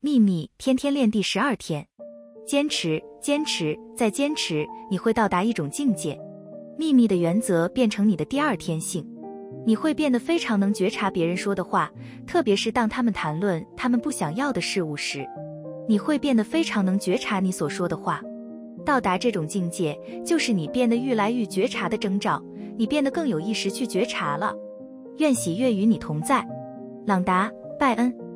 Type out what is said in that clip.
秘密天天练第十二天。坚持坚持再坚持你会到达一种境界。秘密的原则变成你的第二天性。你会变得非常能觉察别人说的话特别是当他们谈论他们不想要的事物时。你会变得非常能觉察你所说的话。到达这种境界就是你变得愈来愈觉察的征兆。你变得更有意识去觉察了。愿喜悦与你同在。朗达拜恩。